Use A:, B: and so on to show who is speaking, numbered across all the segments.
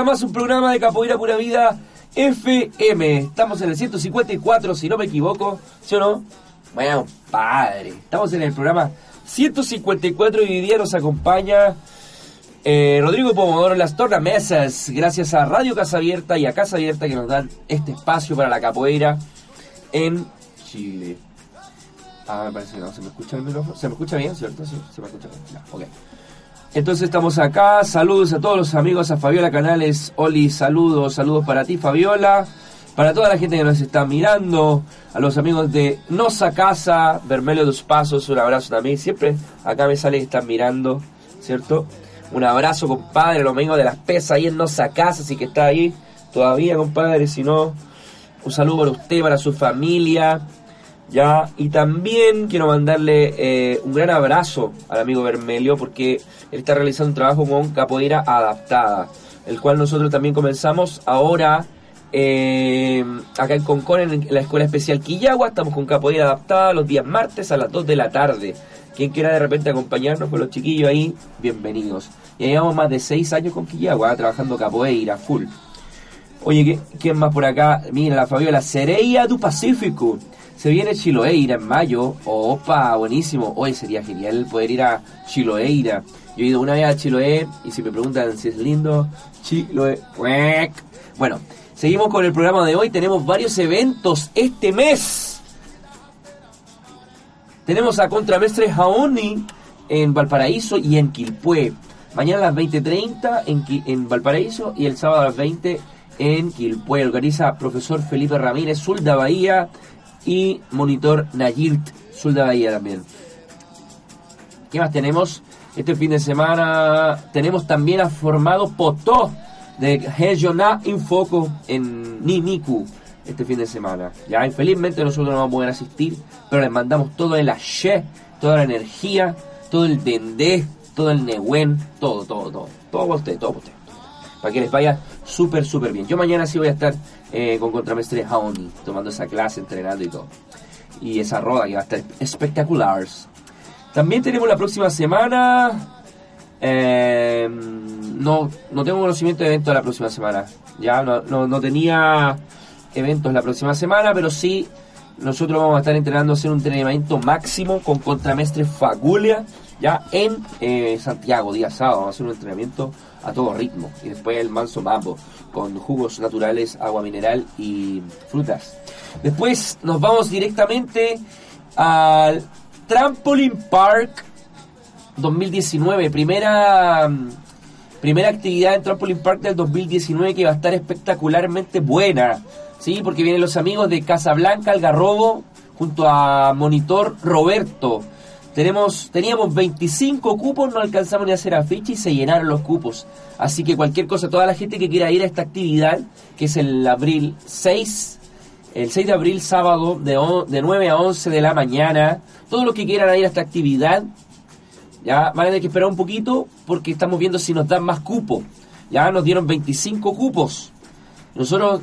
A: a más un programa de Capoeira Pura Vida FM. Estamos en el 154, si no me equivoco, ¿sí o no? Bueno, padre. Estamos en el programa 154 y hoy día nos acompaña eh, Rodrigo Pomodoro en las tornamesas. Gracias a Radio Casa Abierta y a Casa Abierta que nos dan este espacio para la capoeira en Chile. Ah, me parece que no se me escucha el micrófono. ¿Se me escucha bien, cierto? Sí, se me escucha bien. Ya, ok. Entonces estamos acá. Saludos a todos los amigos, a Fabiola Canales. Oli, saludos, saludos para ti, Fabiola. Para toda la gente que nos está mirando, a los amigos de Nosa Casa, Vermelho dos Pasos, un abrazo también. Siempre acá me sale que están mirando, ¿cierto? Un abrazo, compadre, los amigos de las pesas ahí en Nosa Casa, así que está ahí todavía, compadre. Si no, un saludo para usted, para su familia. ¿Ya? Y también quiero mandarle eh, un gran abrazo al amigo Vermelio porque él está realizando un trabajo con capoeira adaptada, el cual nosotros también comenzamos ahora eh, acá en Concón, en la Escuela Especial Quillagua, estamos con capoeira adaptada los días martes a las 2 de la tarde. Quien quiera de repente acompañarnos con los chiquillos ahí, bienvenidos. Ya llevamos más de 6 años con Quillagua, trabajando capoeira, full. Oye, ¿quién más por acá? Mira, la Fabiola, Sereia do Pacífico. Se viene Chiloeira en mayo. Opa, buenísimo. Hoy sería genial poder ir a Chiloeira. Yo he ido una vez a Chiloé y si me preguntan si es lindo, Chiloé. Bueno, seguimos con el programa de hoy. Tenemos varios eventos este mes. Tenemos a Contramestre Jaoni en Valparaíso y en Quilpué. Mañana a las 20.30 en, en Valparaíso y el sábado a las 20 en Quilpué. Organiza profesor Felipe Ramírez, Zulda Bahía y monitor Nayirt, Zulda Bahía también. ¿Qué más tenemos? Este fin de semana tenemos también a formado Potó de Hejoná Infoco en Niniku este fin de semana. Ya infelizmente nosotros no vamos a poder asistir, pero les mandamos todo el aché, toda la energía, todo el dendé, todo el nehuen, todo, todo, todo. Todo para usted, todo para usted. Para que les vaya súper, súper bien. Yo mañana sí voy a estar eh, con Contramestre Haoni, tomando esa clase, entrenando y todo. Y esa roda que va a estar espectacular. También tenemos la próxima semana. Eh, no, no tengo conocimiento de eventos la próxima semana. Ya no, no, no, tenía eventos la próxima semana, pero sí nosotros vamos a estar entrenando a hacer un entrenamiento máximo con Contramestre Fagulia ya en eh, Santiago, día sábado. Vamos a hacer un entrenamiento a todo ritmo. Y después el manso mambo con jugos naturales, agua mineral y frutas. Después nos vamos directamente al Trampoline Park 2019, primera primera actividad en Trampoline Park del 2019 que va a estar espectacularmente buena, ¿sí? Porque vienen los amigos de Casablanca, Algarrobo, junto a Monitor Roberto. Tenemos, teníamos 25 cupos, no alcanzamos ni a hacer afiche y se llenaron los cupos. Así que cualquier cosa, toda la gente que quiera ir a esta actividad, que es el abril 6, el 6 de abril, sábado, de, de 9 a 11 de la mañana, todos los que quieran ir a esta actividad, ya van a tener que esperar un poquito porque estamos viendo si nos dan más cupos. Ya nos dieron 25 cupos. Nosotros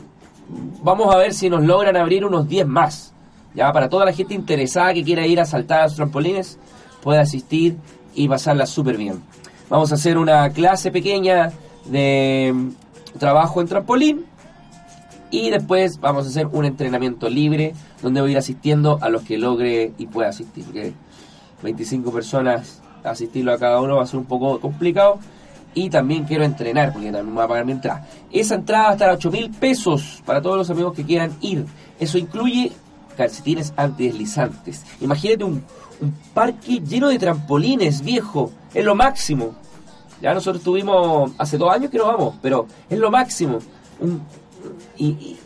A: vamos a ver si nos logran abrir unos 10 más. Ya para toda la gente interesada que quiera ir a saltar a los trampolines, puede asistir y pasarla súper bien. Vamos a hacer una clase pequeña de trabajo en trampolín y después vamos a hacer un entrenamiento libre donde voy a ir asistiendo a los que logre y pueda asistir. Porque 25 personas asistirlo a cada uno va a ser un poco complicado. Y también quiero entrenar, porque también me voy a pagar mi entrada. Esa entrada va a estar a 8 mil pesos para todos los amigos que quieran ir. Eso incluye calcetines antideslizantes. Imagínate un, un parque lleno de trampolines, viejo. Es lo máximo. Ya nosotros tuvimos hace dos años que no vamos, pero es lo máximo. Y,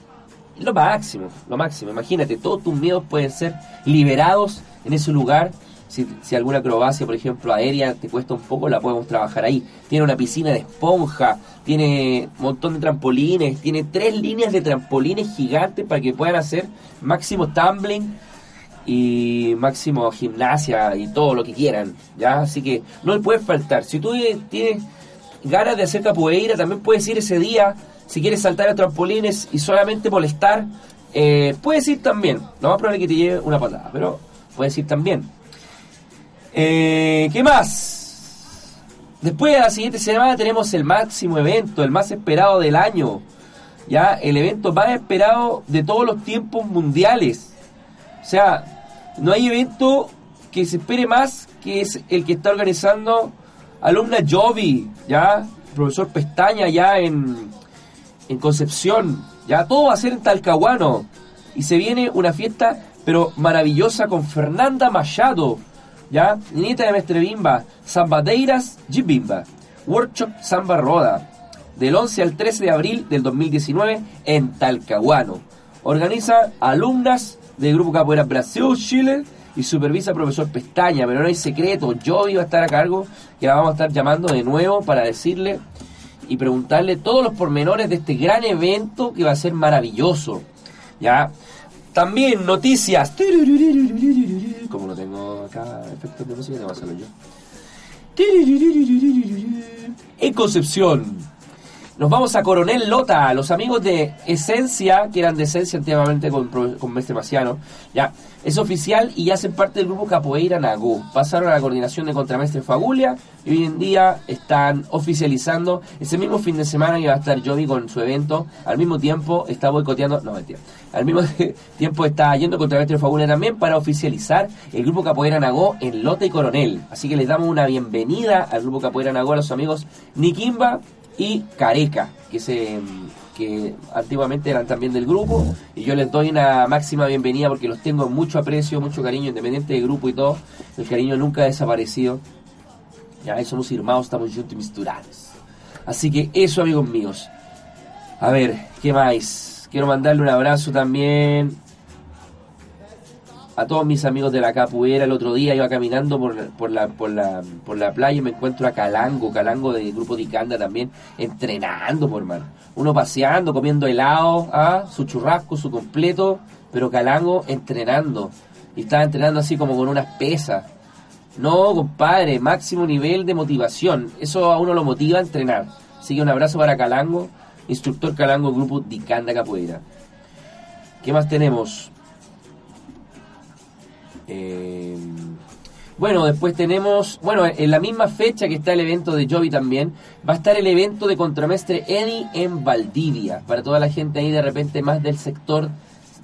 A: lo máximo, lo máximo. Imagínate, todos tus miedos pueden ser liberados en ese lugar si, si, alguna acrobacia, por ejemplo, aérea te cuesta un poco, la podemos trabajar ahí. Tiene una piscina de esponja, tiene un montón de trampolines, tiene tres líneas de trampolines gigantes para que puedan hacer máximo tumbling y máximo gimnasia y todo lo que quieran, ¿ya? Así que no le puede faltar. Si tú tienes ganas de hacer capoeira, también puedes ir ese día. Si quieres saltar a trampolines y solamente molestar, eh, puedes ir también. Lo más probable es que te lleve una patada, pero puedes ir también. Eh, ¿Qué más? Después, a la siguiente semana, tenemos el máximo evento, el más esperado del año. Ya, el evento más esperado de todos los tiempos mundiales. O sea, no hay evento que se espere más que es el que está organizando Alumna Jovi, ya, profesor Pestaña, ya en, en Concepción. Ya, todo va a ser en Talcahuano. Y se viene una fiesta, pero maravillosa, con Fernanda Machado ¿ya? Nieta de Mestre Bimba, Zambadeiras Jibimba, Workshop Samba Roda, del 11 al 13 de abril del 2019 en Talcahuano. Organiza alumnas del Grupo Capoeira Brasil, Chile y supervisa profesor Pestaña, pero no hay secreto, yo iba a estar a cargo, que la vamos a estar llamando de nuevo para decirle y preguntarle todos los pormenores de este gran evento que va a ser maravilloso. ¿Ya? También noticias. Como no tengo acá. En Concepción. Nos vamos a Coronel Lota, los amigos de Esencia, que eran de Esencia antiguamente con, con Mestre Maciano, ya, es oficial y hacen parte del grupo Capoeira Nagú. Pasaron a la coordinación de Contramestre Fagulia y hoy en día están oficializando. Ese mismo fin de semana va a estar Jovi con su evento, al mismo tiempo está boicoteando, no mentira, al mismo tiempo está yendo Contramestre Fagulia también para oficializar el grupo Capoeira Nagó en Lota y Coronel. Así que les damos una bienvenida al grupo Capoeira Nagó a los amigos Nikimba y Careca, que se que antiguamente eran también del grupo y yo les doy una máxima bienvenida porque los tengo mucho aprecio, mucho cariño, independiente del grupo y todo, el cariño nunca ha desaparecido. Ya somos hermanos, estamos juntos y misturados. Así que eso, amigos míos. A ver, ¿qué más? Quiero mandarle un abrazo también a todos mis amigos de la capoeira. El otro día iba caminando por, por, la, por, la, por la playa y me encuentro a Calango, Calango del grupo Dicanda también, entrenando, por hermano. Uno paseando, comiendo helado, ¿ah? su churrasco, su completo, pero Calango entrenando. Y estaba entrenando así como con unas pesas. No, compadre, máximo nivel de motivación. Eso a uno lo motiva a entrenar. Así que un abrazo para Calango, instructor Calango, grupo Dicanda Capoeira. ¿Qué más tenemos? Eh, bueno, después tenemos, bueno, en la misma fecha que está el evento de Jovi también, va a estar el evento de Contramestre Eddie en Valdivia, para toda la gente ahí de repente más del sector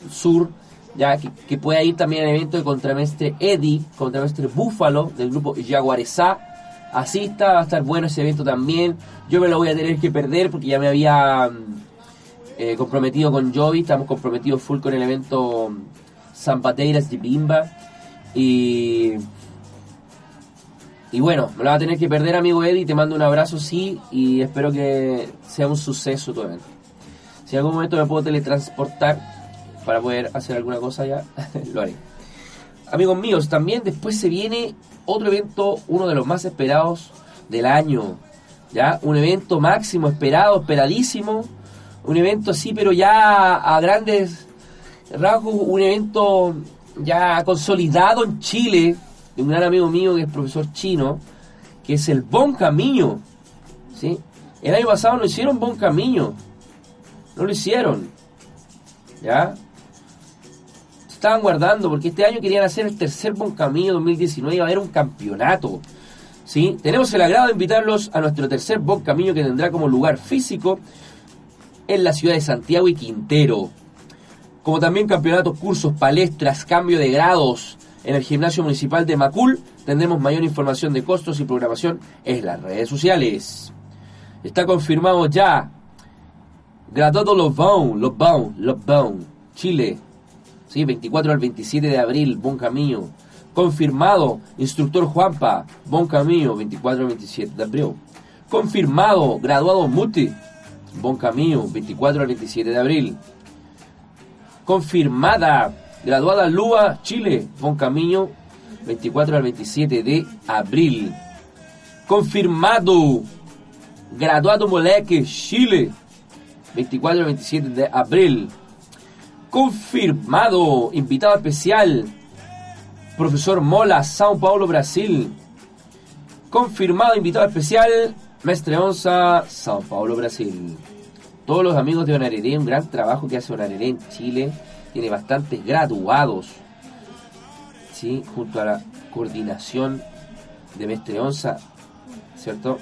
A: sur, ya que, pueda ir también al evento de Contramestre Eddie, Contramestre Búfalo, del grupo Jaguarezá, asista, va a estar bueno ese evento también, yo me lo voy a tener que perder porque ya me había mm, eh, comprometido con Jovi, estamos comprometidos full con el evento Zampateiras de Bimba, y, y bueno, me lo va a tener que perder, amigo Eddie. Te mando un abrazo, sí, y espero que sea un suceso tu evento. Si en algún momento me puedo teletransportar para poder hacer alguna cosa ya, lo haré. Amigos míos, también después se viene otro evento, uno de los más esperados del año. ¿Ya? Un evento máximo, esperado, esperadísimo. Un evento así, pero ya a grandes rasgos, un evento ya consolidado en Chile, de un gran amigo mío que es profesor chino, que es el Bon Camino. ¿sí? El año pasado no hicieron Bon Camino, no lo hicieron. ¿Ya? Estaban guardando porque este año querían hacer el tercer Bon Camino 2019 y va a haber un campeonato. ¿sí? Tenemos el agrado de invitarlos a nuestro tercer Bon Camino que tendrá como lugar físico en la ciudad de Santiago y Quintero como también campeonatos, cursos, palestras, cambio de grados en el gimnasio municipal de Macul. Tendremos mayor información de costos y programación en las redes sociales. Está confirmado ya. Graduado Lobón, Lobón, Lobón, Chile. Sí, 24 al 27 de abril, Bon Camino. Confirmado, instructor Juanpa, Bon Camino, 24 al 27 de abril. Confirmado, graduado Muti, Bon Camino, 24 al 27 de abril confirmada. Graduada Lua, Chile, Bon Camino, 24 al 27 de abril. Confirmado. Graduado Moleque, Chile, 24 al 27 de abril. Confirmado. Invitado especial. Profesor Mola, São Paulo, Brasil. Confirmado invitado especial. Mestre Onza, São Paulo, Brasil todos los amigos de Onareré, un gran trabajo que hace Onareré en Chile, tiene bastantes graduados, ¿sí? junto a la coordinación de Mestre Onza, ¿cierto?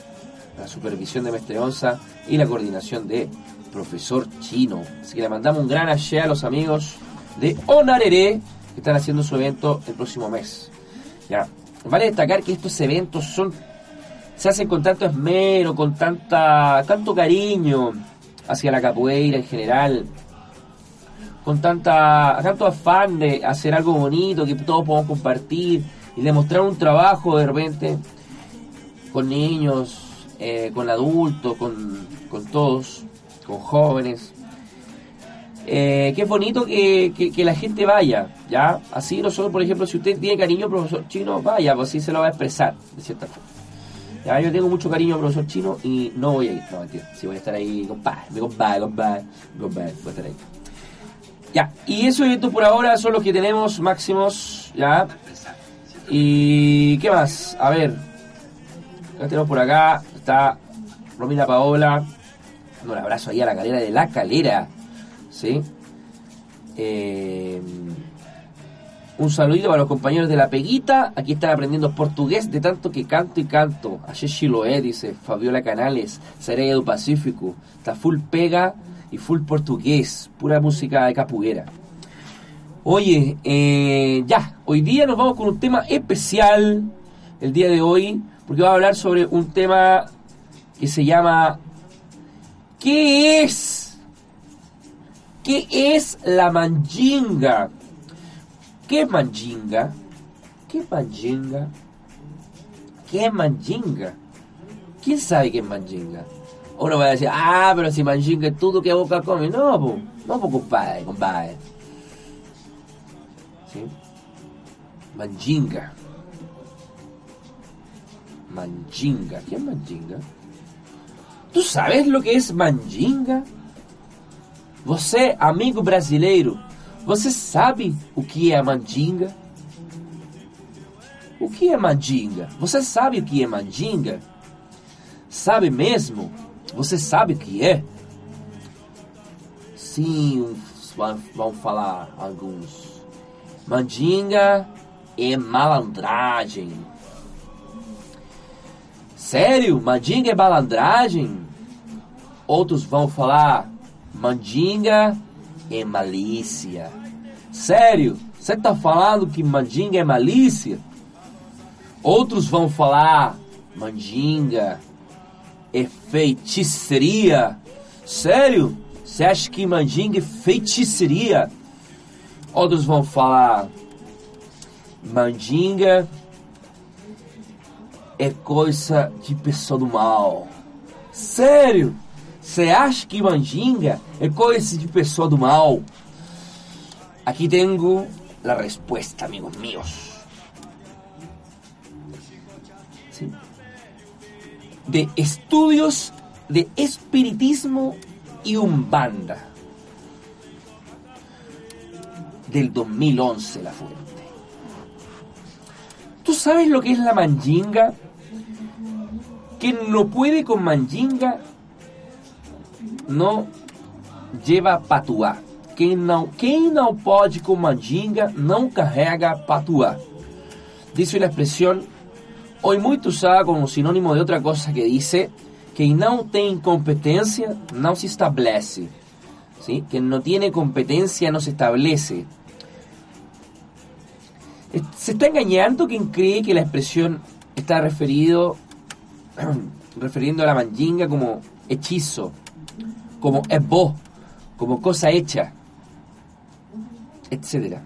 A: La supervisión de Mestre Onza y la coordinación de Profesor Chino. Así que le mandamos un gran ayer a los amigos de Onarere que están haciendo su evento el próximo mes. Vale destacar que estos eventos son se hacen con tanto esmero, con tanta tanto cariño hacia la capoeira en general, con tanta tanto afán de hacer algo bonito que todos podamos compartir y demostrar un trabajo de repente con niños, eh, con adultos, con, con todos, con jóvenes. Eh, que es bonito que, que, la gente vaya, ¿ya? Así nosotros, por ejemplo, si usted tiene cariño profesor chino, vaya, pues así se lo va a expresar, de cierta forma. Ya, yo tengo mucho cariño profesor chino y no voy a ir, no, mentira, si voy a estar ahí, compadre, compadre, compadre, compadre, voy a estar ahí. Ya, y esos eventos por ahora son los que tenemos máximos, ¿ya? Y, ¿qué más? A ver, ya tenemos por acá, está Romina Paola, dando un abrazo ahí a la calera de la calera. ¿sí? Eh, un saludito para los compañeros de La Peguita. Aquí están aprendiendo portugués de tanto que canto y canto. Ayer Chiloé, dice Fabiola Canales, Sereia do Pacífico. Está full pega y full portugués. Pura música de capuguera. Oye, eh, ya, hoy día nos vamos con un tema especial. El día de hoy, porque vamos a hablar sobre un tema que se llama ¿Qué es? ¿Qué es la manjinga? ¿Qué es manjinga? ¿Qué es manjinga? ¿Qué manjinga? ¿Quién sabe qué es manjinga? Uno va a decir, ah, pero si manjinga es todo que boca come. No, po. no, po, compadre, compadre. ¿Sí? Manjinga. Manjinga. ¿Qué es manjinga? ¿Tú sabes lo que es manjinga? Você, amigo brasileiro, você sabe o que é mandinga? O que é mandinga? Você sabe o que é mandinga? Sabe mesmo? Você sabe o que é? Sim, vão falar alguns. Mandinga é malandragem. Sério? Mandinga é malandragem? Outros vão falar Mandinga é malícia. Sério? Você está falando que mandinga é malícia? Outros vão falar mandinga é feitiçaria. Sério? Você acha que mandinga é feitiçaria? Outros vão falar mandinga é coisa de pessoa do mal. Sério? Você acha que mandinga é coisa de pessoa do mal? Aqui tenho a resposta, amigos meus. ¿Sí? De estudios de espiritismo y umbanda. Del 2011 la fuente. ¿Tú sabes lo que es la manjinga? Que no puede con manjinga não lleva patuá. Quem não, quem não pode com mandinga não carrega patuá. Dice uma expressão hoje muito usada como sinônimo de outra coisa que diz quem não tem competência não se estabelece. ¿sí? Quem não tem competência não se estabelece. Se está engañando quien cree que la expresión está referido, refiriendo a la manjinga como hechizo, como vos, como cosa hecha, etc.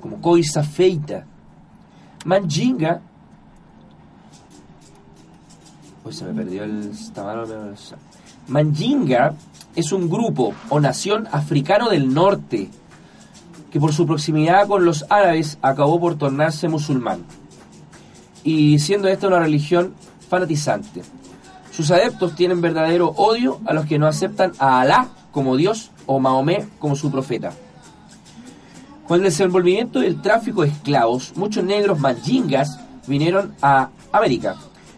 A: Como cosa feita. Manjinga. Hoy se me perdió el Manjinga es un grupo o nación africano del norte que por su proximidad con los árabes acabó por tornarse musulmán y siendo esta una religión fanatizante. Sus adeptos tienen verdadero odio a los que no aceptan a Alá como Dios o Mahomet como su profeta. Con el desenvolvimiento del tráfico de esclavos, muchos negros manjingas vinieron a América,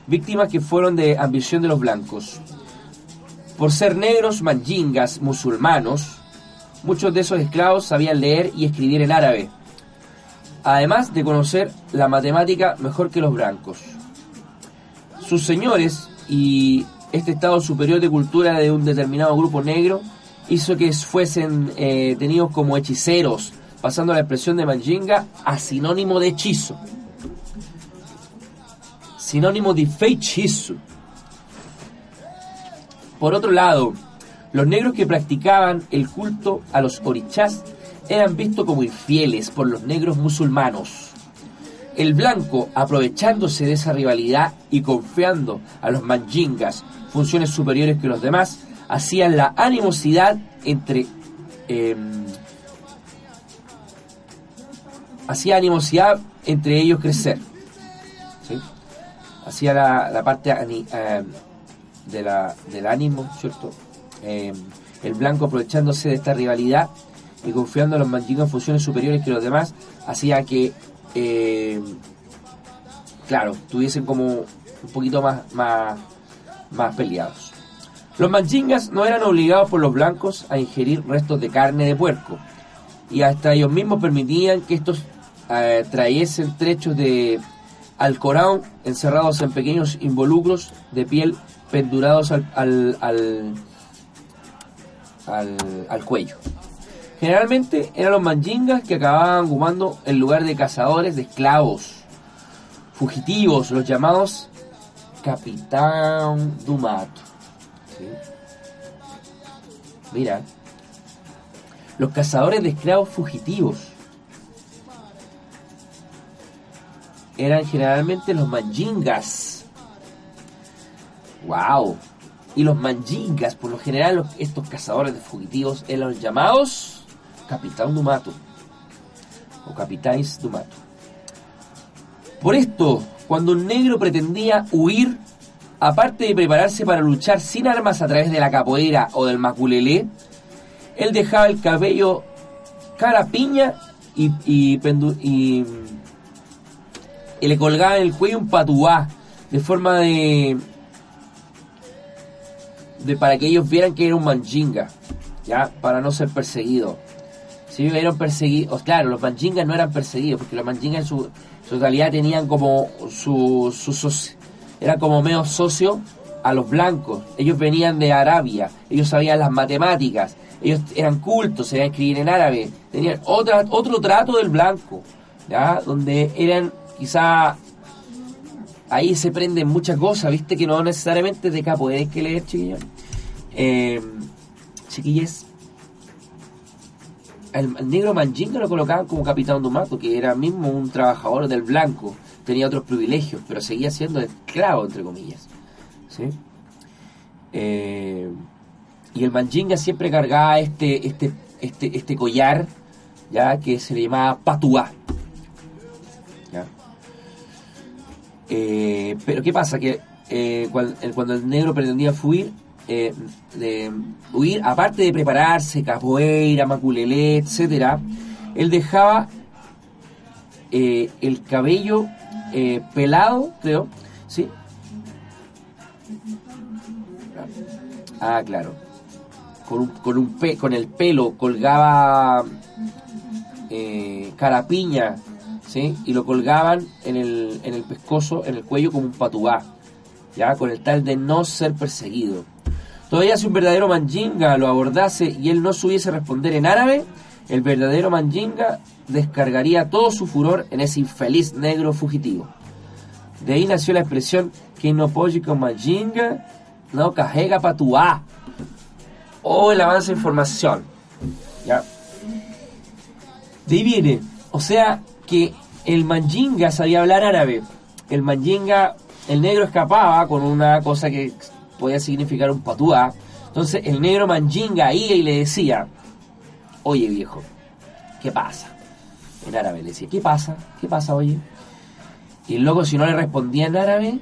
A: víctimas que fueron de ambición de los blancos. Por ser negros manjingas musulmanos, muchos de esos esclavos sabían leer y escribir en árabe, además de conocer la matemática mejor que los blancos. sus señores y este estado superior de cultura de un determinado grupo negro hizo que fuesen eh, tenidos como hechiceros, pasando la expresión de Manjinga a sinónimo de hechizo. Sinónimo de feitiço. Por otro lado, los negros que practicaban el culto a los orichás eran vistos como infieles por los negros musulmanos. El blanco, aprovechándose de esa rivalidad y confiando a los manjingas funciones superiores que los demás, hacían la animosidad entre... Em, hacía animosidad entre ellos crecer. Hacía la, parte em, de la, del ánimo, ¿cierto? Em, el blanco aprovechándose de esta rivalidad y confiando a los manjingas en funciones superiores que los demás, hacía que, claro, tuviesen como un poquito más, más, más peleados. Los manchingas no eran obligados por los blancos a ingerir restos de carne de puerco, y hasta ellos mismos permitían que estos eh, trayesen trechos de alcorán encerrados en pequeños involucros de piel pendurados al, al, al, cuello. Generalmente eran los manjingas que acababan ocupando el lugar de cazadores de esclavos, fugitivos, los llamados Capitán Dumato. Mira, los cazadores de esclavos fugitivos eran generalmente los manjingas. ¡Wow! Y los manjingas, por lo general, estos cazadores de fugitivos eran los llamados Capitán Dumato o Capitáis Dumato. Por esto, cuando un negro pretendía huir aparte de prepararse para luchar sin armas a través de la capoeira o del maculelé, él dejaba el cabello cara piña y, y, y, le colgaba en el cuello un patuá de forma de, de para que ellos vieran que era un manchinga, ya para no ser perseguido. Si eran perseguidos, claro, los manchingas no eran perseguidos, porque los manchingas en su, su totalidad tenían como sus su, era como medio socio a los blancos. Ellos venían de Arabia, ellos sabían las matemáticas, ellos eran cultos, se escribir en árabe, tenían otra, otro trato del blanco, ¿ya? donde eran quizá ahí se prenden muchas cosas, viste que no necesariamente de acá puedes que leer, chiquillos. Eh, chiquilles, el, negro Manjinga lo colocaban como capitán Dumato, que era mismo un trabajador del blanco tenía otros privilegios, pero seguía siendo esclavo, entre comillas. ¿sí? Eh, y el Manjinga siempre cargaba este, este, este, este collar, ya que se le llamaba patuá. Eh, pero ¿qué pasa? Que eh, cuando, el negro pretendía fuir, de huir, aparte de prepararse, capoeira, maculelé, etcétera, él dejaba el cabello eh, pelado, creo, ¿sí? Ah, claro. Con, un, con, un con el pelo colgaba eh, carapiña, ¿sí? Y lo colgaban en el, en el pescozo, en el cuello como un patubá, ¿ya? Con el tal de no ser perseguido. Todavía si un verdadero manjinga lo abordase y él no supiese responder en árabe, el verdadero manjinga descargaría todo su furor en ese infeliz negro fugitivo. De ahí nació la expresión que no con majinga no carrega patuá. O el avance de información. ¿Ya? De ahí viene. O sea que el manjinga sabía hablar árabe. El manjinga, el negro escapaba con una cosa que podía significar un patuá. Entonces el negro manjinga iba y le decía, oye viejo, ¿qué pasa? En árabe le decía, ¿qué pasa? ¿Qué pasa, oye? Y el loco, si no le respondía en árabe,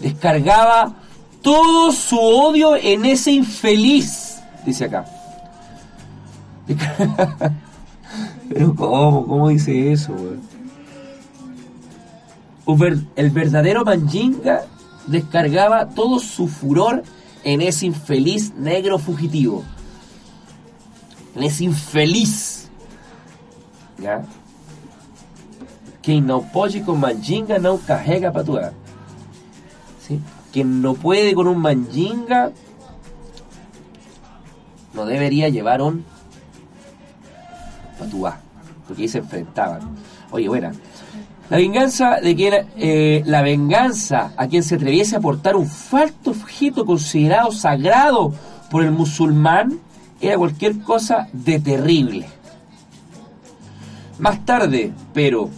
A: descargaba todo su odio en ese infeliz, dice acá. Pero ¿cómo? ¿Cómo dice eso, El verdadero Manjinga descargaba todo su furor en ese infeliz negro fugitivo. En ese infeliz. ¿Ya? Quem não pode com mandinga não carrega patuá. ¿Sí? quien no puede con un manjinga no debería llevar un patuá, porque ahí se enfrentaban. Oye, buena. La venganza de quien eh, la venganza a quien se atreviese a portar un falso objeto considerado sagrado por el musulmán era cualquier cosa de terrible. Más tarde, pero,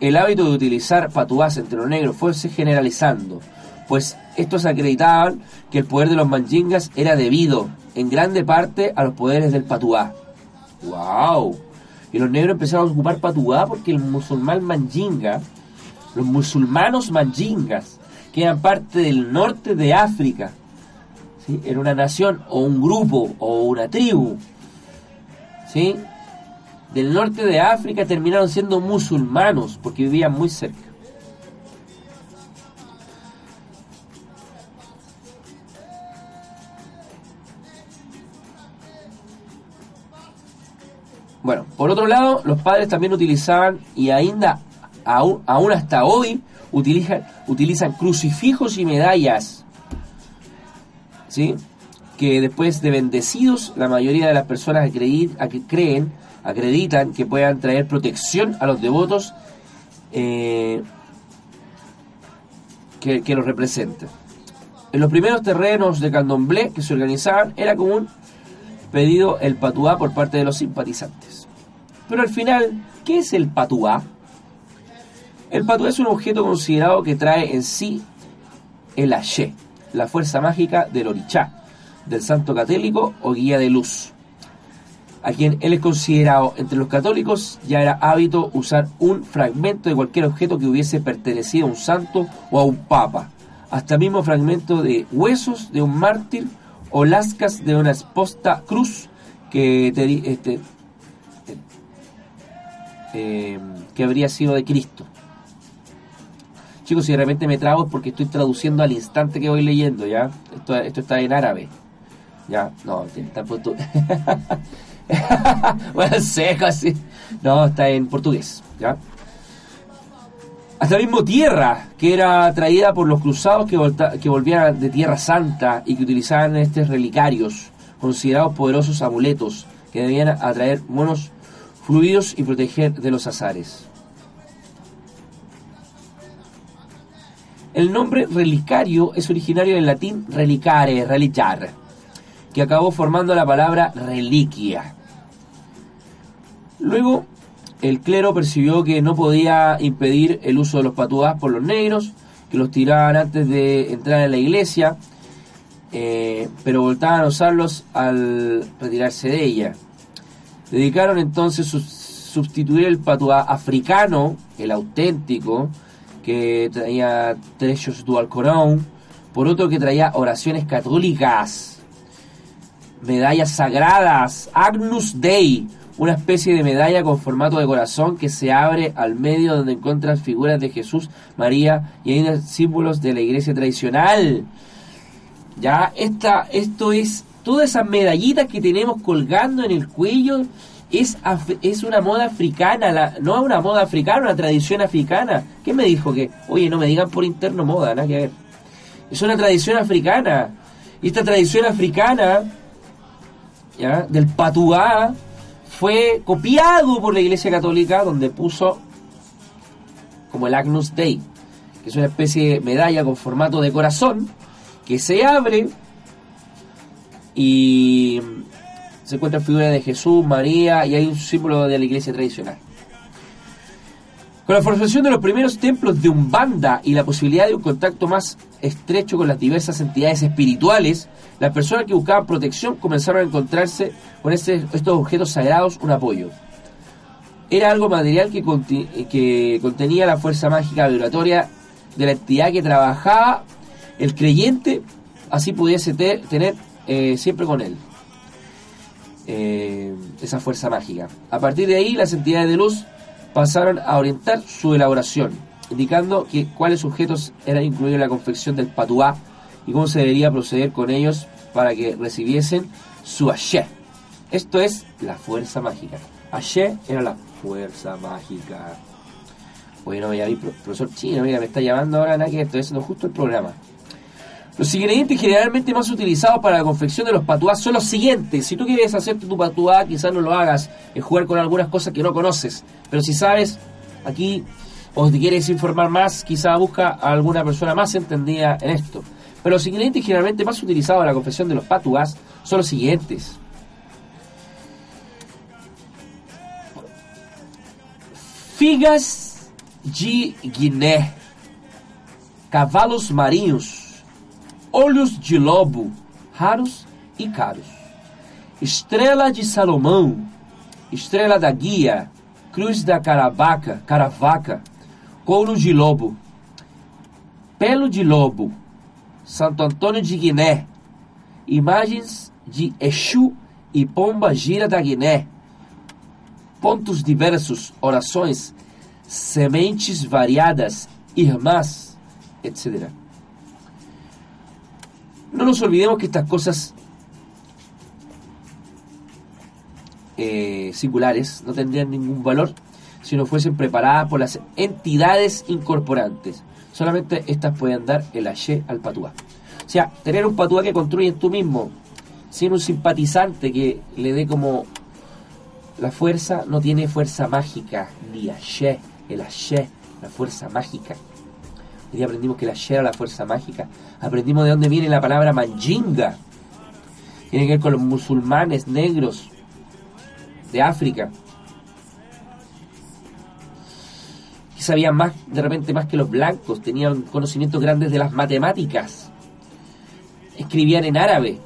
A: el hábito de utilizar patuás entre los negros fue generalizando, pues estos acreditaban que el poder de los manjingas era debido, en grande parte, a los poderes del patuá. ¡Wow! Y los negros empezaron a ocupar patuá porque el musulmán manjinga, los musulmanos manjingas, que eran parte del norte de África, ¿sí? era una nación o un grupo o una tribu, ¿sí? del norte de África terminaron siendo musulmanos porque vivían muy cerca. Bueno, por otro lado, los padres también utilizaban y ainda aún, hasta hoy utilizan, utilizan crucifijos y medallas. ¿Sí? Que después de bendecidos, la mayoría de las personas creen acreditan que puedan traer protección a los devotos eh, que, que, los representen. En los primeros terrenos de candomblé que se organizaban era común pedido el patuá por parte de los simpatizantes. Pero al final, ¿qué es el patuá? El patuá es un objeto considerado que trae en sí el Aché, la fuerza mágica del Orichá, del santo católico o guía de luz a quien él es considerado entre los católicos, ya era hábito usar un fragmento de cualquier objeto que hubiese pertenecido a un santo o a un papa, hasta mismo fragmento de huesos de un mártir o de una exposta cruz que, este, eh, que habría sido de Cristo. Chicos, si de repente me trago es porque estoy traduciendo al instante que voy leyendo, ¿ya? Esto, esto está en árabe. Ya, no, está puesto. bueno, seco así. No, está en portugués, ¿ya? Hasta mismo tierra, que era traída por los cruzados que, que volvían de Tierra Santa y que utilizaban estos relicarios, considerados poderosos amuletos, que debían atraer buenos fluidos y proteger de los azares. El nombre relicario es originario del latín relicare, relicar, que acabó formando la palabra reliquia. Luego, el clero percibió que no podía impedir el uso de los patuás por los negros, que los tiraban antes de entrar en la iglesia, eh, pero voltaban a usarlos al retirarse de ella. Dedicaron entonces a sustituir el patuá africano, el auténtico, que traía trechos du Alcorón, por otro que traía oraciones católicas, medallas sagradas, Agnus Dei, una especie de medalla con formato de corazón que se abre al medio donde encuentras figuras de Jesús, María y hay símbolos de la iglesia tradicional. Ya, esta, esto es, todas esas medallitas que tenemos colgando en el cuello es, es una moda africana, la, no una moda africana, una tradición africana. ¿Qué me dijo? Que, oye, no me digan por interno moda, nada que ver. Es una tradición africana. Y esta tradición africana, ¿ya? del patuá, fue copiado por la Iglesia Católica, donde puso como el Agnus Dei, que es una especie de medalla con formato de corazón, que se abre y se encuentra figura de Jesús, María y hay un símbolo de la iglesia tradicional. Con la formación de los primeros templos de Umbanda y la posibilidad de un contacto más estrecho con las diversas entidades espirituales, las personas que buscaban protección comenzaron a encontrarse con este, estos objetos sagrados un apoyo. Era algo material que, contenía la fuerza mágica vibratoria de la entidad que trabajaba el creyente, así pudiese tener eh, siempre con él. Eh, esa fuerza mágica. A partir de ahí, las entidades de luz pasaron a orientar su elaboración, indicando que cuáles objetos eran incluidos en la confección del patuá y cómo se debería proceder con ellos para que recibiesen su Ashe. Esto es la fuerza mágica. Ashe era la fuerza mágica. Bueno, ya vi, profesor Chino, mira, me está llamando ahora, que estoy haciendo justo el programa. Los ingredientes generalmente más utilizados para la confección de los patuás son los siguientes. Si tú quieres hacerte tu patuá, quizás no lo hagas, es jugar con algunas cosas que no conoces. Pero si sabes, aquí, o quieres informar más, quizás busca a alguna persona más entendida en esto. Pero los ingredientes generalmente más utilizados para la confección de los patuás son los siguientes. Figas de Guiné, cavalos marinhos, olhos de lobo, raros e caros, estrela de Salomão, estrela da guia, cruz da caravaca, caravaca, couro de lobo, pelo de lobo, Santo Antônio de Guiné, imagens de Exu e Pomba Gira da Guiné, pontos diversos, orações, sementes variadas, irmãs, etc. No nos olvidemos que estas cosas eh, singulares no tendrían ningún valor si no fuesen preparadas por las entidades incorporantes. Solamente estas pueden dar el ayer al patuá. O sea, tener un patuá que construyes tú mismo, sin un simpatizante que le dé como la fuerza no tiene fuerza mágica, ni Aché, el Aché, la fuerza mágica. Día aprendimos que el Aché era la fuerza mágica. Aprendimos de dónde viene la palabra manjinga. Tiene que ver con los musulmanes negros de África. Que sabían más, de repente, más que los blancos. Tenían conocimientos grandes de las matemáticas. Escribían en árabe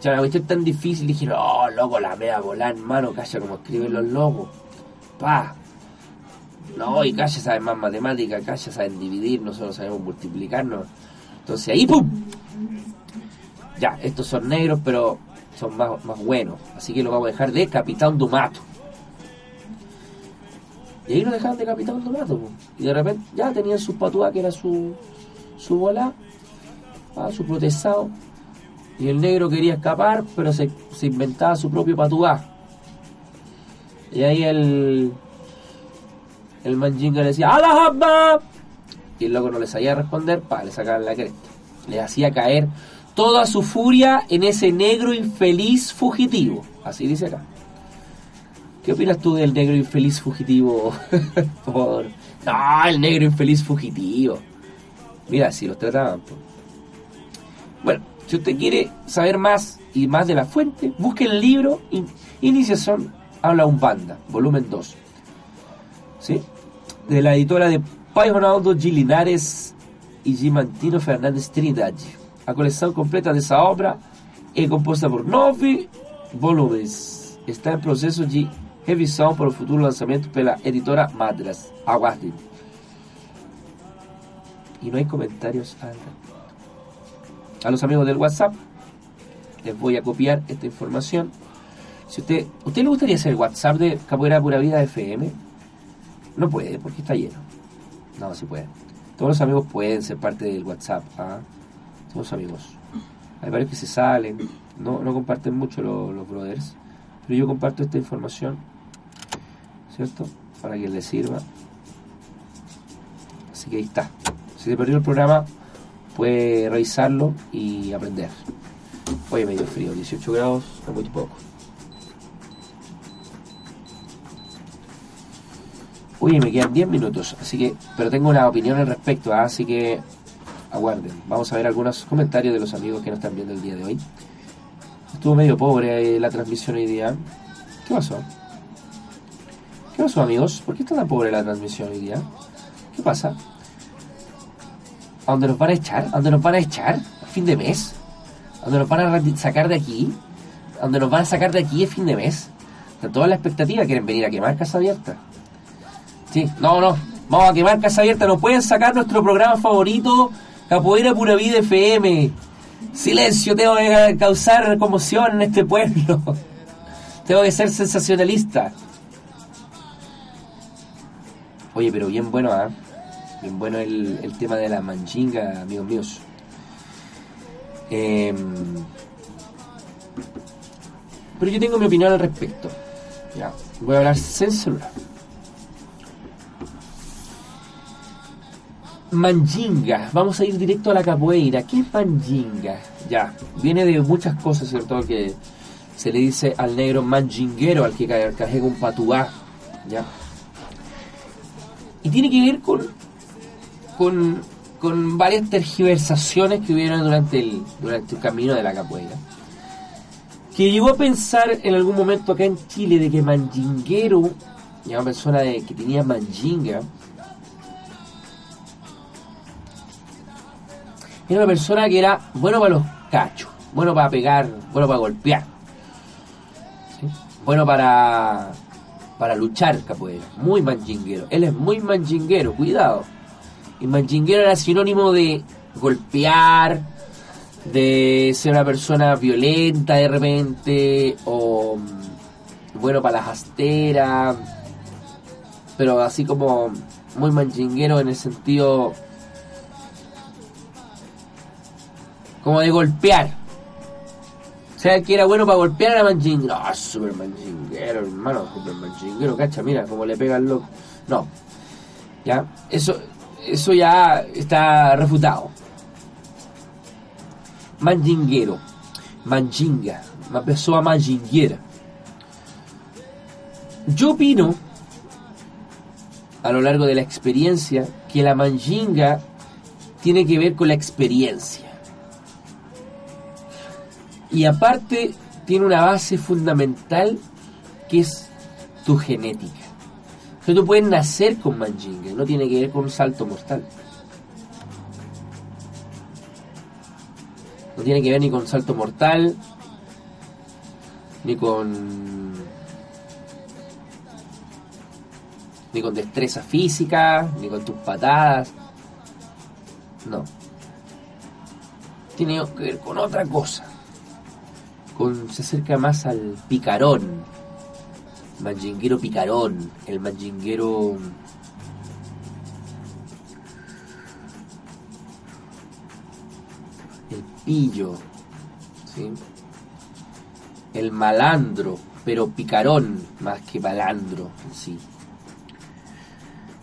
A: o sea, la cuestión tan difícil, dije, oh, loco, la mea volar, hermano, calla como escriben los logos. Pa. No, y calla saben más matemática, calla saben dividir, nosotros sabemos multiplicarnos. Entonces ahí, ¡pum! Ya, estos son negros, pero son más, más buenos. Así que lo vamos a dejar de Capitán Dumato. Y ahí lo dejaron de Capitán Dumato. Y de repente ya tenían su patuá, que era su, su bola, ah, su protestado y el negro quería escapar, pero se, inventaba su propio patuá. Y ahí el, el manjinga le decía, ¡Alá Y el loco no le sabía responder, pa, le sacaban la cresta. Le hacía caer toda su furia en ese negro infeliz fugitivo. Así dice acá. ¿Qué opinas tú del negro infeliz fugitivo? Por... No, el negro infeliz fugitivo. Mira, si los trataban. Bueno, si usted quiere saber más y más de la fuente, busque el libro Iniciación Habla un Banda, volumen 2. ¿Sí? De la editora de Pai Ronaldo G. Linares y Gimantino Fernández Trinidad. La colección completa de esa obra es compuesta por nueve volúmenes. Está en proceso de revisión para el futuro lanzamiento de la editora Madras. Aguarden. Y no hay comentarios al a los amigos del WhatsApp. Les voy a copiar esta información. Si usted, ¿usted le gustaría hacer WhatsApp de Capoeira Pura Vida FM? No puede, porque está lleno. No, sí puede. Todos los amigos pueden ser parte del WhatsApp. ¿ah? Somos amigos. Hay varios que se salen, no, no comparten mucho los, brothers, pero yo comparto esta información, ¿cierto? Para que les sirva. Así que ahí está. Si te perdió el programa, puede revisarlo y aprender. Hoy medio frío, 18 grados, es muy poco. Uy, me quedan 10 minutos, así que, pero tengo una opinión al respecto, ¿ah? así que aguarden. Vamos a ver algunos comentarios de los amigos que nos están viendo el día de hoy. Estuvo medio pobre la transmisión hoy día. ¿Qué pasó? ¿Qué pasó, amigos? ¿Por qué está tan pobre la transmisión hoy día? ¿Qué pasa? ¿A dónde nos van a echar? ¿A dónde nos van a echar? ¿A fin de mes? ¿A dónde nos van a sacar de aquí? ¿A dónde nos van a sacar de aquí a fin de mes? De toda la expectativa quieren venir a quemar Casa Abierta. Sí, no, no. Vamos a quemar Casa Abierta. No pueden sacar nuestro programa favorito, Capoeira Pura Vida FM. Silencio, tengo que causar conmoción en este pueblo. tengo que ser sensacionalista. Oye, pero bien bueno, ¿ah? Bien bueno el, tema de la manchinga, amigos míos. Em, pero yo tengo mi opinión al respecto. Ya, voy a hablar sin celular. Manjinga, vamos a ir directo a la capoeira. ¿Qué es Manjinga? Ya, viene de muchas cosas, ¿cierto? Que se le dice al negro manjinguero, al que carga un patuá, ¿ya? Y tiene que ver con, con, con varias tergiversaciones que hubieron durante el, durante el camino de la capoeira. Que llegó a pensar en algún momento acá en Chile de que manjinguero, una persona de, que tenía manjinga, era una persona que era bueno para los cachos, bueno para pegar, bueno para golpear, bueno para para luchar capoeira, muy manjinguero. Él es muy manjinguero, cuidado. Y manjinguero era sinónimo de golpear, de ser una persona violenta de repente, o mm, bueno para las asteras, pero así como muy manjinguero en el sentido como de golpear. O sea, que era bueno para golpear a Manjinguero. No, ah, super Manjinguero, hermano, super Manjinguero, cacha, mira cómo le pega el loco. No. Ya, eso, eso ya está refutado. Manjinguero, Manjinga, una persona manjinguera. Yo opino, a lo largo de la experiencia, que la manjinga tiene que ver con la experiencia. Y aparte tiene una base fundamental que es tu genética. O tú puedes nacer con Manjinga, no tiene que ver con salto mortal. No tiene que ver ni con salto mortal, ni con. ni con destreza física, ni con tus patadas. No. Tiene que ver con otra cosa se acerca más al picarón, manjinguero picarón, el manjinguero el pillo, ¿sí? el malandro, pero picarón más que malandro en sí.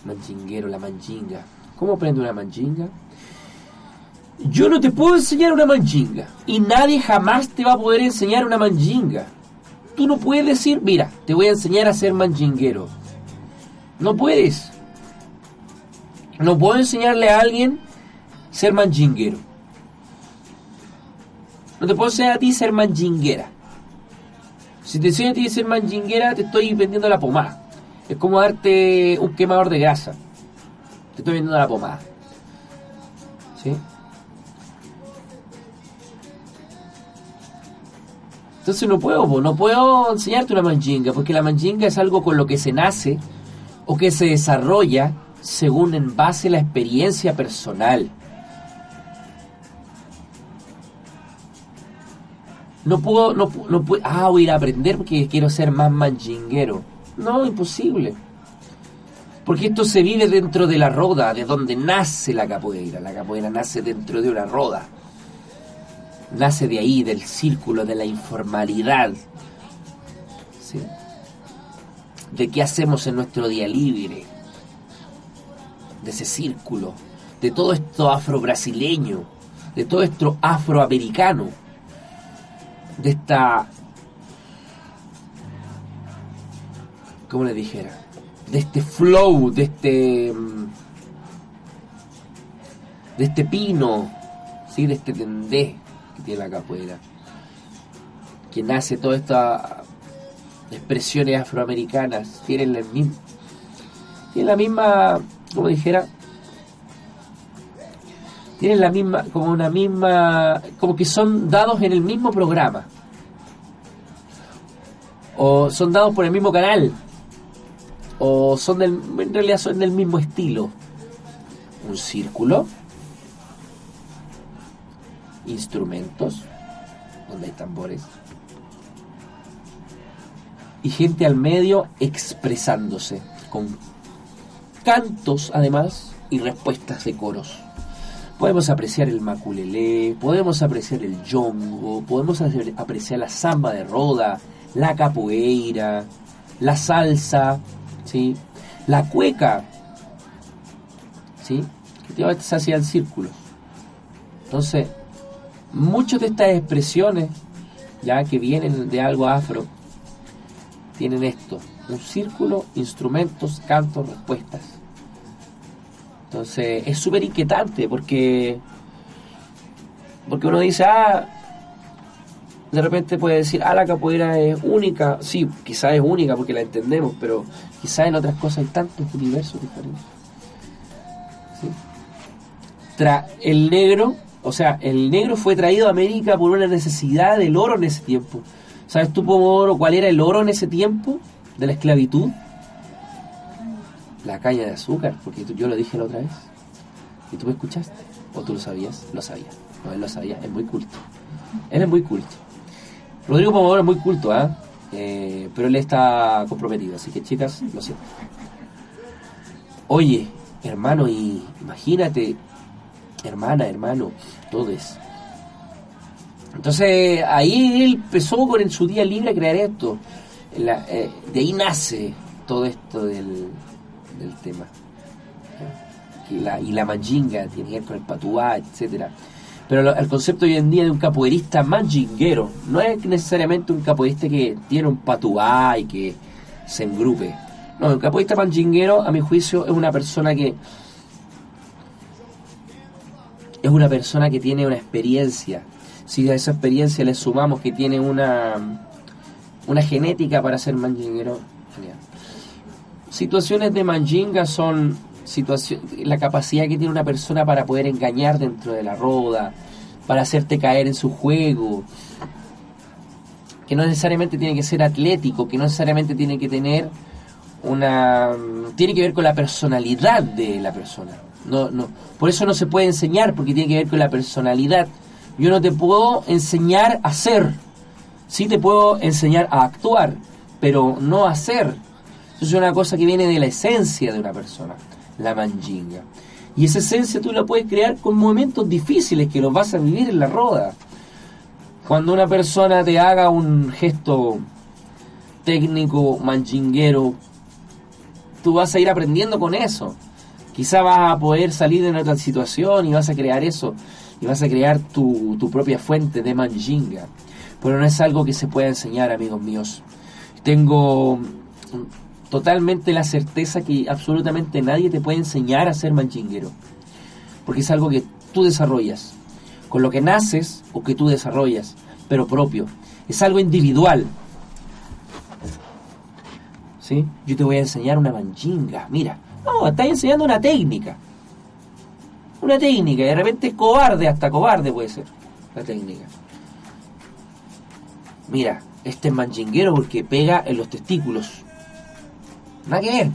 A: Manjinguero, la manjinga. ¿Cómo aprende una manjinga? Yo no te puedo enseñar una manjinga. Y nadie jamás te va a poder enseñar una manjinga. Tú no puedes decir, mira, te voy a enseñar a ser manjinguero. No puedes. No puedo enseñarle a alguien ser manjinguero. No te puedo enseñar a ti ser manjinguera. Si te enseño a ti ser manjinguera, te estoy vendiendo la pomada. Es como darte un quemador de grasa. Te estoy vendiendo la pomada. ¿Sí? Entonces no puedo, no puedo enseñarte una manjinga, porque la manjinga es algo con lo que se nace o que se desarrolla según en base a la experiencia personal. No puedo, no, no puedo, ah, voy a a aprender porque quiero ser más manjinguero. No, imposible. Porque esto se vive dentro de la roda, de donde nace la capoeira. La capoeira nace dentro de una roda nace de ahí, del círculo de la informalidad. De qué hacemos en nuestro día libre. De ese círculo. De todo esto afro-brasileño. De todo esto afroamericano. De esta... ¿Cómo le dijera? De este flow, de este... De este pino, ¿sí? de este tendé tiene la capoeira, que nace todas estas expresiones afroamericanas, tienen la misma, tienen la misma, como dijera, tienen la misma, como una misma, como que son dados en el mismo programa, o son dados por el mismo canal, o son en realidad son del mismo estilo. Un círculo instrumentos, donde hay tambores, y gente al medio expresándose, con cantos además y respuestas de coros. Podemos apreciar el maculelé, podemos apreciar el yongo, podemos apreciar la samba de roda, la capoeira, la salsa, ¿sí? la cueca, ¿sí? antiguamente se hacían círculos. Entonces, muchas de estas expresiones, ya que vienen de algo afro, tienen esto, un círculo, instrumentos, cantos, respuestas. Entonces, es súper inquietante porque, porque uno dice, ah, de repente puede decir, ah, la capoeira es única. Sí, quizás es única porque la entendemos, pero quizás en otras cosas hay tantos universos diferentes. ¿Sí? El negro, o sea, el negro fue traído a América por una necesidad del oro en ese tiempo. ¿Sabes tú, oro cuál era el oro en ese tiempo de la esclavitud? La caña de azúcar, porque yo lo dije la otra vez. ¿Y tú me escuchaste? ¿O tú lo sabías? Lo sabía. No, él lo sabía, es muy culto. Él es muy culto. Rodrigo Pomodoro es muy culto, ¿eh? ¿eh? pero él está comprometido, así que chicas, lo siento. Oye, hermano, y imagínate, hermana, hermano, todos. Entonces ahí él empezó con en su día libre a crear esto. Eh, de ahí nace todo esto del, del tema. Y la, y manjinga tiene que ver con el patuá, etcétera pero el concepto hoy en día de un capoeirista manjinguero no es necesariamente un capoeirista que tiene un patuá y que se engrupe. No, un capoeirista manjinguero, a mi juicio, es una persona que es una persona que tiene una experiencia. Si a esa experiencia le sumamos que tiene una una genética para ser manjinguero, Situaciones de manjinga son la capacidad que tiene una persona para poder engañar dentro de la roda, para hacerte caer en su juego, que no necesariamente tiene que ser atlético, que no necesariamente tiene que tener una tiene que ver con la personalidad de la persona. No, no, por eso no se puede enseñar porque tiene que ver con la personalidad. Yo no te puedo enseñar a ser. Sí te puedo enseñar a actuar, pero no a ser. Eso es una cosa que viene de la esencia de una persona la manjinga. Y esa esencia tú la puedes crear con momentos difíciles que los vas a vivir en la roda. Cuando una persona te haga un gesto técnico, manchinguero, tú vas a ir aprendiendo con eso. Quizá vas a poder salir de otra situación y vas a crear eso. Y vas a crear tu, propia fuente de manjinga. Pero no es algo que se pueda enseñar, amigos míos. Tengo totalmente la certeza que absolutamente nadie te puede enseñar a ser manchinguero. Porque es algo que tú desarrollas, con lo que naces o que tú desarrollas, pero propio. Es algo individual. ¿Sí? Yo te voy a enseñar una manchinga. Mira, no, estás enseñando una técnica. Una técnica, y de repente cobarde, hasta cobarde puede ser la técnica. Mira, este es manchinguero porque pega en los testículos Nada que ver,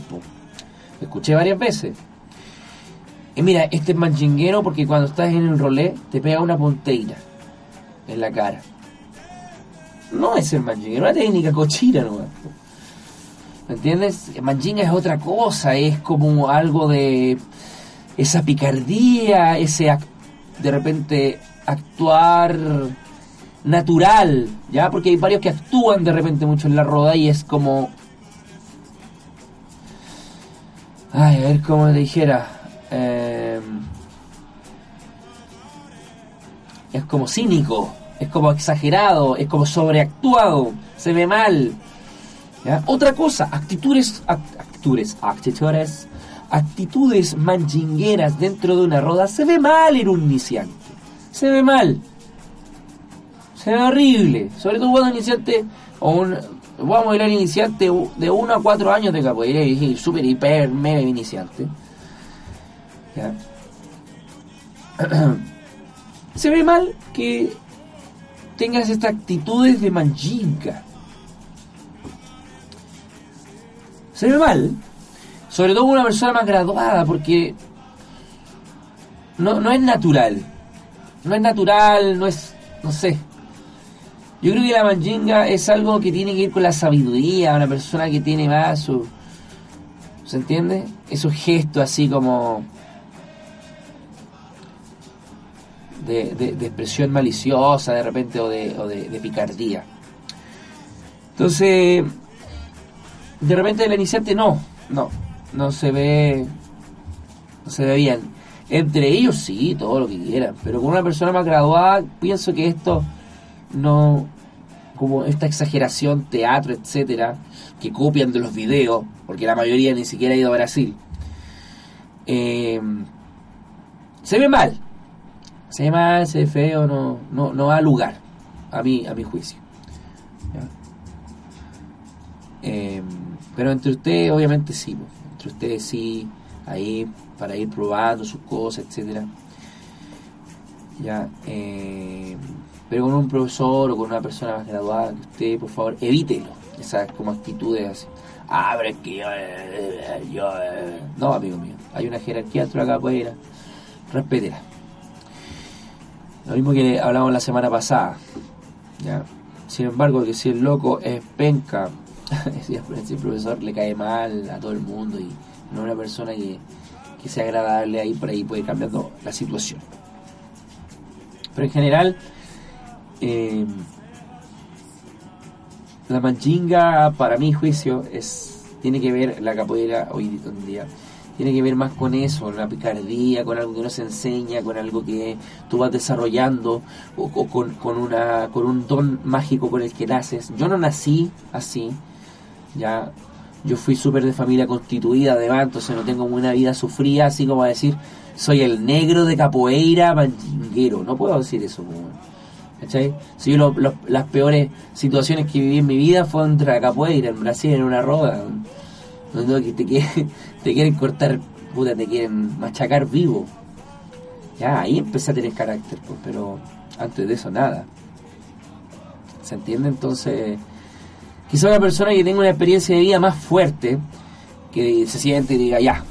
A: escuché varias veces. Y mira, este es manchinguero porque cuando estás en el rolé te pega una ponteira en la cara. No es el manchinguero, una técnica cochina no ¿Me entiendes? Manchinga es otra cosa, es como algo de esa picardía, ese de repente actuar natural, ¿ya? Porque hay varios que actúan de repente mucho en la roda y es como Ay, a ver cómo le dijera. Em, es como cínico, es como exagerado, es como sobreactuado, se ve mal. Otra cosa, actitudes, actitudes, actitudes, actitudes manchingueras dentro de una roda, se ve mal en un iniciante. Se ve mal. Se ve horrible. Sobre todo cuando un iniciante o un, Vamos a iniciante de 1 a 4 años de capoeira y super hiper mega iniciante. Se ve mal que tengas estas actitudes de manchinca. Se ve mal, sobre todo una persona más graduada, porque no, no es natural. No es natural, no es, no sé, yo creo que la manjinga es algo que tiene que ver con la sabiduría, una persona que tiene más su... ¿Se entiende? Esos gestos así como... De, de, expresión maliciosa de repente o de, o de, picardía. Entonces, de repente el iniciante no, no, no se ve, no se ve bien. Entre ellos sí, todo lo que quieran, pero con una persona más graduada pienso que esto no, como esta exageración, teatro, etcétera, que copian de los videos, porque la mayoría ni siquiera ha ido a Brasil, eh, se ve mal, se ve mal, se ve feo, no, no, no da lugar, a mi, a mi juicio. Eh, pero entre ustedes, obviamente sí, entre ustedes sí, ahí para ir probando sus cosas, etcétera. Ya, eh, pero con un profesor o con una persona más graduada que usted, por favor, evítelo. Esas como actitudes así. Ah, pero es que yo, eh, eh". no, amigo mío, hay una jerarquía dentro de la capoeira, respétela. Lo mismo que hablamos la semana pasada. ¿ya? Sin embargo, que si el loco es penca, si el profesor le cae mal a todo el mundo y no es una persona que que sea agradable ahí por ahí puede ir cambiando la situación. Pero en general, eh, la manchinga, para mi juicio, es tiene que ver, la capoeira hoy en día, tiene que ver más con eso, la picardía, con algo que uno se enseña, con algo que tú vas desarrollando, o, con, con, una, con un don mágico con el que naces. Yo no nací así, ya yo fui súper de familia constituida, además, entonces no tengo una vida sufrida, así como a decir, soy el negro de capoeira manchinguero. No puedo decir eso, ¿cachai? Si yo las peores situaciones que viví en mi vida fueron entre la capoeira, en Brasil, en una roda, donde te, quieren, te quieren cortar, puta, te quieren machacar vivo. Ya, ahí empecé a tener carácter, pues, pero antes de eso nada. ¿Se entiende? Entonces Quizá una persona que tenga una experiencia de vida más fuerte, que se siente y diga, ya,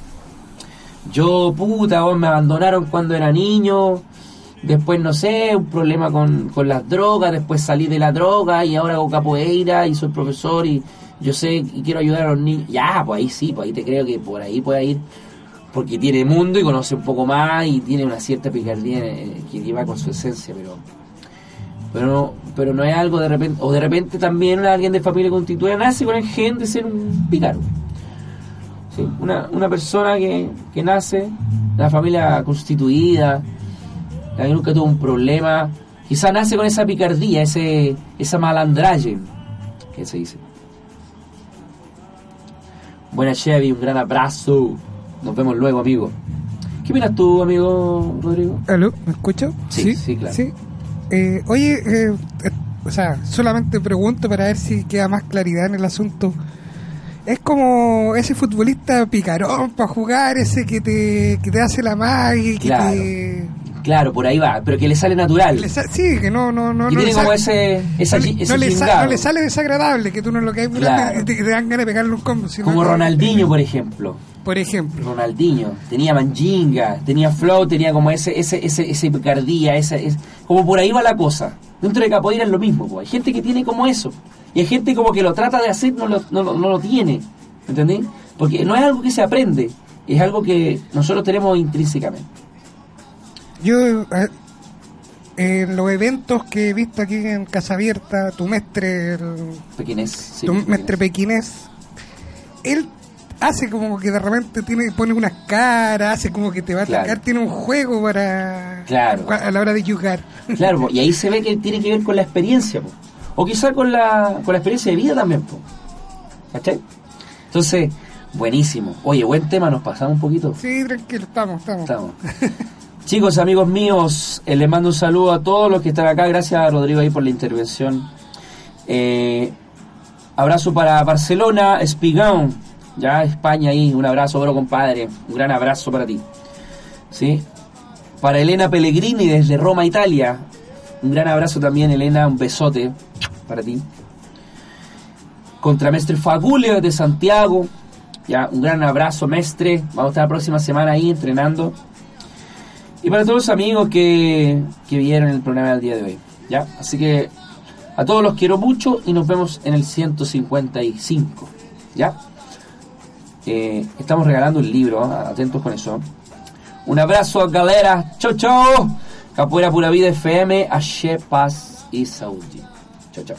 A: yo puta, vos me abandonaron cuando era niño, después no sé, un problema con, con las drogas, después salí de la droga y ahora hago capoeira y soy profesor y yo sé y quiero ayudar a los niños. Ya, pues ahí sí, pues ahí te creo que por ahí puede ir, porque tiene mundo y conoce un poco más y tiene una cierta picardía que lleva con su esencia, pero pero no, pero no es algo de repente, o de repente también alguien de familia constituida nace con el gen de ser un pícaro. ¿Sí? Una, una persona que, que nace la familia constituida, que nunca tuvo un problema, quizá nace con esa picardía, ese, esa malandraje, que se dice. Buena Chevy, un gran abrazo. Nos vemos luego, amigo. ¿Qué opinas tú, amigo Rodrigo?
B: ¿Aló? ¿Me escucho?
A: Sí, sí, claro. ¿Sí?
B: Eh, oye, eh, eh, o sea, solamente pregunto para ver si queda más claridad en el asunto. Es como ese futbolista picarón para jugar, ese que te, que te hace la magia, que
A: claro.
B: te...
A: Claro, por ahí va, pero que le sale natural.
B: sí, que no, no, no.
A: Y tiene como ese, esa,
B: no,
A: ese
B: no, le no, le sale desagradable, que tú no lo que hay
A: claro.
B: te, te, dan ganas de pegarle un combo.
A: como Ronaldinho, por ejemplo.
B: Por ejemplo.
A: Ronaldinho, tenía manjinga, tenía flow, tenía como ese, ese, ese, ese picardía, esa, es, como por ahí va la cosa. Dentro de capoeira es lo mismo, hay gente que tiene como eso. Y hay gente como que lo trata de hacer, no lo, no, no lo tiene. ¿Entendés? Porque no es algo que se aprende, es algo que nosotros tenemos intrínsecamente.
B: Yo, en los eventos que he visto aquí en Casa Abierta, tu mestre, el,
A: pequinés, sí,
B: tu mestre pequinés, él hace como que de repente tiene pone unas caras, hace como que te va a atacar, claro. tiene un juego para
A: claro.
B: a la hora de jugar.
A: Claro, y ahí se ve que tiene que ver con la experiencia, po. o quizá con la, con la experiencia de vida también, po. ¿cachai? Entonces, buenísimo. Oye, buen tema, nos pasamos un poquito.
B: Sí, tranquilo, estamos, estamos.
A: estamos. Chicos, amigos míos, eh, les mando un saludo a todos los que están acá. Gracias a Rodrigo ahí por la intervención. Eh, abrazo para Barcelona, Espigón, ya España ahí. Un abrazo, bro, compadre. Un gran abrazo para ti. ¿Sí? Para Elena Pellegrini desde Roma, Italia. Un gran abrazo también, Elena. Un besote para ti. Contra Mestre Fagulio de Santiago. Ya, un gran abrazo, Mestre. Vamos a estar la próxima semana ahí entrenando. Y para todos los amigos que, que vieron el programa del día de hoy. ¿ya? Así que a todos los quiero mucho y nos vemos en el 155. ¿Ya? Eh, estamos regalando el libro, atentos con eso. Un abrazo, galera. Chau, chau. Capoeira Pura Vida FM, Ache, Paz y Saúde. Chau, chau.